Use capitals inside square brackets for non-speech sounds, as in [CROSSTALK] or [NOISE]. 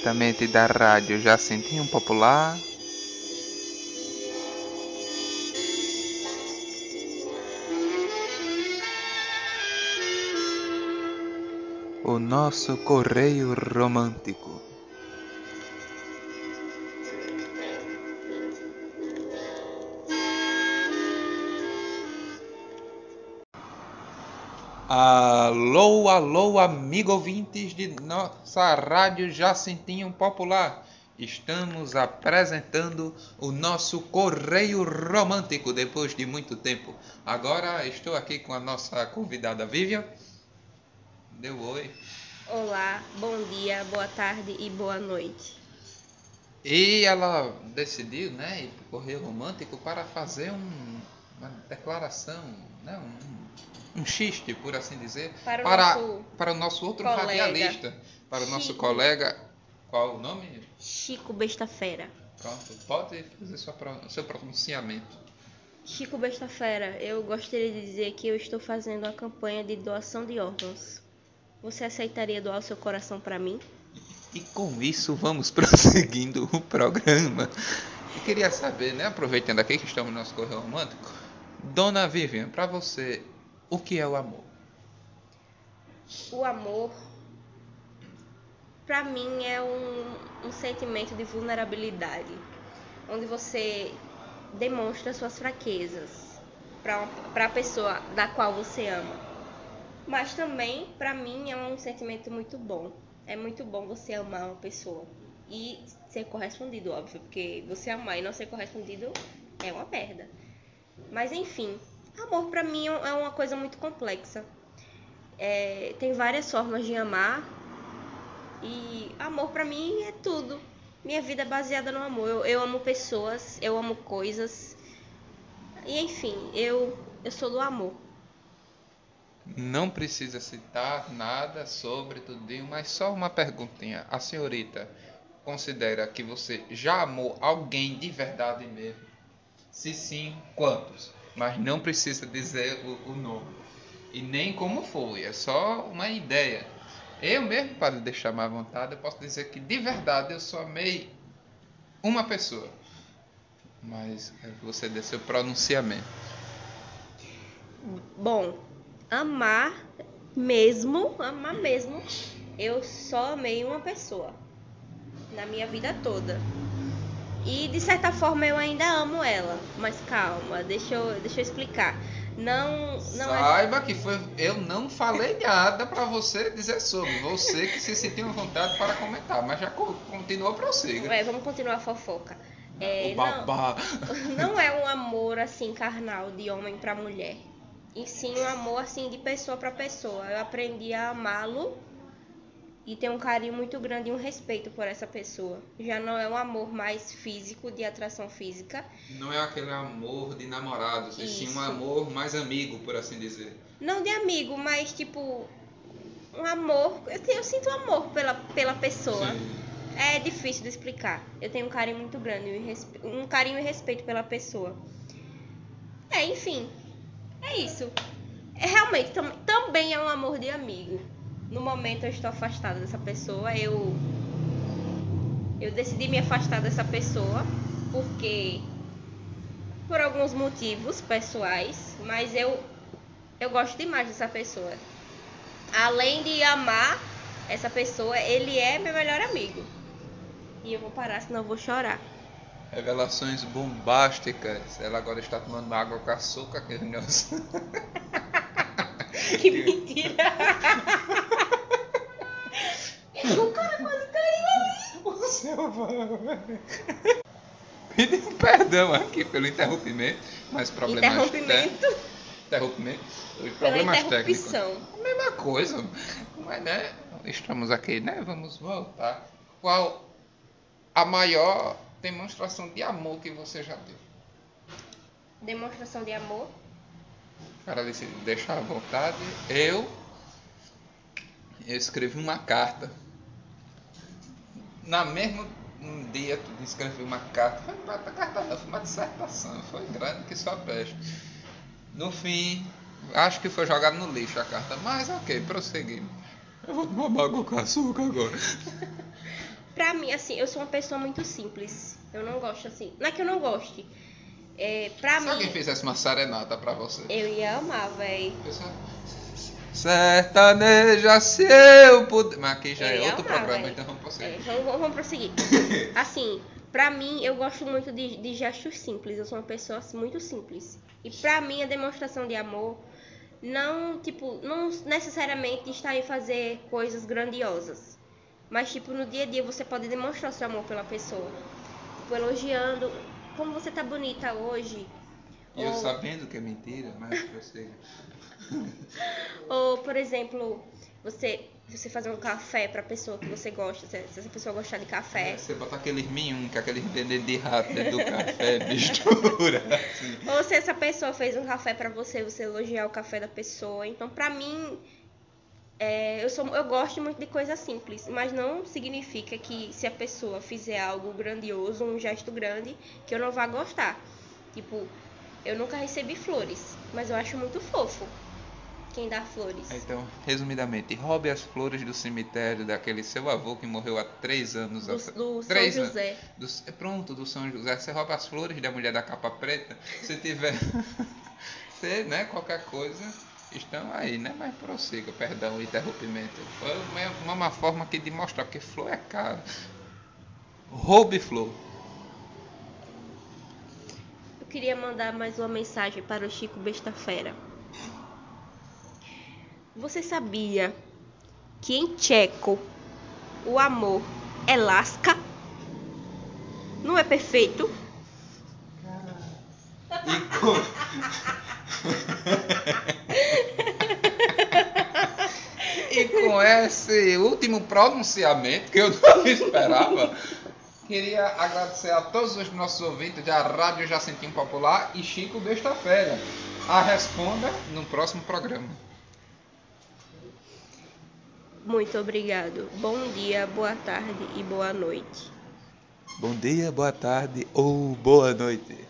diretamente da rádio Jacintinho Popular. O nosso correio romântico. Alô, alô, amigo ouvintes de nossa rádio Jacintinho Popular. Estamos apresentando o nosso Correio Romântico depois de muito tempo. Agora estou aqui com a nossa convidada Vivian. Deu oi. Olá, bom dia, boa tarde e boa noite. E ela decidiu, né, ir para o Correio Romântico para fazer um, uma declaração, né, um um xiste, por assim dizer, Para o para, nosso para o nosso outro colega, radialista, para o nosso Chico. colega. Qual o nome? Chico Besta Fera. Pronto, pode fazer sua, seu pronunciamento. Chico Besta Fera, eu gostaria de dizer que eu estou fazendo uma campanha de doação de órgãos. Você aceitaria doar o seu coração para mim? E com isso vamos [LAUGHS] prosseguindo o programa. Eu queria saber, né, aproveitando aqui que estamos no nosso correio romântico, Dona Vivian, para você, o que é o amor? O amor, para mim, é um, um sentimento de vulnerabilidade, onde você demonstra suas fraquezas para a pessoa da qual você ama. Mas também, para mim, é um sentimento muito bom. É muito bom você amar uma pessoa e ser correspondido, óbvio, porque você amar e não ser correspondido é uma merda. Mas enfim, amor para mim é uma coisa muito complexa. É, tem várias formas de amar e amor pra mim é tudo. Minha vida é baseada no amor. Eu, eu amo pessoas, eu amo coisas. E enfim, eu, eu sou do amor. Não precisa citar nada sobre tudinho, mas só uma perguntinha. A senhorita considera que você já amou alguém de verdade mesmo? Se sim, quantos? Mas não precisa dizer o, o nome. E nem como foi, é só uma ideia. Eu mesmo, para deixar mais à vontade, eu posso dizer que de verdade eu só amei uma pessoa. Mas é você dê seu pronunciamento. Bom, amar mesmo, amar mesmo, eu só amei uma pessoa na minha vida toda. E de certa forma eu ainda amo ela, mas calma, deixa eu, deixa eu explicar. Não, não é Saiba que foi, eu não falei nada para você dizer sobre. Você que se sentiu à vontade para comentar, mas já co- continua prossiga. É, vamos continuar a fofoca. É, o não, babá. [LAUGHS] não é um amor assim carnal de homem pra mulher. E sim um amor assim de pessoa pra pessoa. Eu aprendi a amá-lo e ter um carinho muito grande e um respeito por essa pessoa. Já não é um amor mais físico, de atração física. Não é aquele amor de namorados, e sim um amor mais amigo, por assim dizer. Não de amigo, mas tipo um amor. Eu, te- eu sinto amor pela, pela pessoa. Sim. É difícil de explicar. Eu tenho um carinho muito grande, e um carinho e respeito pela pessoa. É, enfim. É isso. É realmente tam- também é um amor de amigo. No momento eu estou afastada dessa pessoa, eu eu decidi me afastar dessa pessoa porque por alguns motivos pessoais, mas eu eu gosto demais dessa pessoa. Além de amar essa pessoa, ele é meu melhor amigo. E eu vou parar, senão eu vou chorar. Revelações bombásticas. Ela agora está tomando água com açúcar, que negócio. [LAUGHS] Que mentira! [LAUGHS] o cara quase caiu ali. O seu vai. Pedindo perdão aqui pelo interrompimento, mas problemas Interrompimento técnicos. Interrompimento. Os problemas técnicos. A mesma coisa. Mas, né? Estamos aqui, né? Vamos voltar. Qual a maior demonstração de amor que você já deu? Demonstração de amor. Para disse, deixar à vontade. Eu, eu escrevi uma carta. Na mesmo dia tu escrevi uma carta. Foi uma carta não, foi uma dissertação. Foi grande que só peste. No fim, acho que foi jogado no lixo a carta. Mas ok, prosseguimos. Eu vou tomar água com açúcar agora. [LAUGHS] Pra mim, assim, eu sou uma pessoa muito simples. Eu não gosto assim. Não é que eu não goste. É, pra Se mim. alguém fizesse uma serenata pra você. Eu ia amar, véi. Pessoal, Sertaneja, se eu puder. Mas aqui já Eu é ia outro programa, então vamos É, prosseguir. vamos, vamos- vamos prosseguir. [LAUGHS] Assim, pra mim, eu gosto muito de, de gestos simples. Eu sou uma pessoa assim, muito simples. E pra mim, a demonstração de amor não, tipo, não necessariamente está em fazer coisas grandiosas. Mas, tipo, no dia a dia você pode demonstrar seu amor pela pessoa. Tipo, elogiando. Como você tá bonita hoje. E eu Ou- sabendo que é mentira, mas prossiga. Ou, por exemplo, você, você fazer um café pra pessoa que você gosta. Se, essa pessoa gostar de café. Você botar aqueles minhum, que é aqueles vendedores de rato dentro do café, [LAUGHS] mistura. assim. Ou se essa pessoa fez um café pra você, você elogiar o café da pessoa. Então, pra mim, é, eu, sou, eu gosto muito de coisas simples, mas não significa que se a pessoa fizer algo grandioso, um gesto grande, que eu não vá gostar. Tipo, eu nunca recebi flores, mas eu acho muito fofo quem dá flores. Então, resumidamente, roube as flores do cemitério daquele seu avô que morreu há três anos Do, atrás. do São Três anos. José. Do, é pronto, do São José. Você rouba as flores da mulher da capa preta. Se tiver. [LAUGHS] Você, né, qualquer coisa. Estão aí, né? Mas prossiga, perdão o interrompimento. Foi uma, uma forma aqui de mostrar, porque flor é caro. Roube flor. Eu queria mandar mais uma mensagem para o Chico Besta Fera. Você sabia que em tcheco o amor é lasca? Não é perfeito? E com... [LAUGHS] e com esse último pronunciamento que eu não [LAUGHS] esperava, queria agradecer a todos os nossos ouvintes da Rádio Jacentim Popular e Chico Besta-feira. A responda no próximo programa. Muito obrigado. Bom dia, boa tarde e boa noite. Bom dia, boa tarde ou boa noite.